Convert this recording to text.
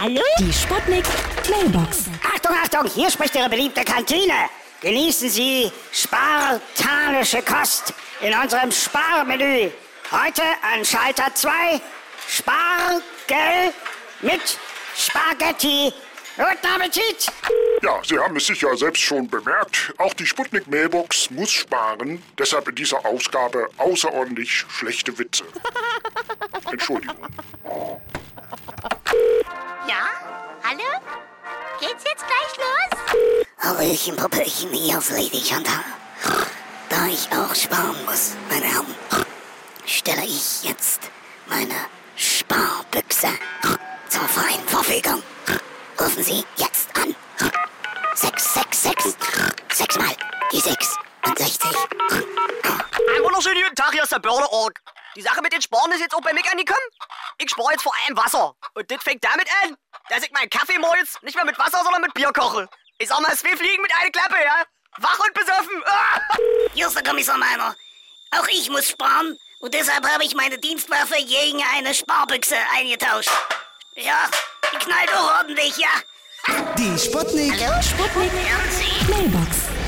Hallo? Die Sputnik Mailbox. Achtung, Achtung, hier spricht Ihre beliebte Kantine. Genießen Sie spartanische Kost in unserem Sparmenü. Heute an Schalter 2 Spargel mit Spaghetti. Guten Appetit! Ja, Sie haben es sicher selbst schon bemerkt. Auch die Sputnik Mailbox muss sparen. Deshalb in dieser Ausgabe außerordentlich schlechte Witze. Entschuldigung. Ja? Hallo? Geht's jetzt gleich los? Hallöchen, Popöchen, hier ist Lady Chantal. Da ich auch sparen muss, meine Herren, stelle ich jetzt meine Sparbüchse zur freien Verfügung. Rufen Sie jetzt an. 666, sechsmal die 6 und 60. Einen wunderschönen guten Tag, hier ist der Börderorg. Die Sache mit den Sparen ist jetzt auch bei mir angekommen. Ich spare jetzt vor allem Wasser. Und das fängt damit an, dass ich meinen Kaffee morgens nicht mehr mit Wasser, sondern mit Bier koche. Ich sag mal, zwei Fliegen mit einer Klappe, ja? Wach und besoffen. Ah! Hier ist der Kommissar Meiner. Auch ich muss sparen und deshalb habe ich meine Dienstwaffe gegen eine Sparbüchse eingetauscht. Ja, die knallt auch ordentlich, ja. Die Sputnik. Sputnik Mailbox.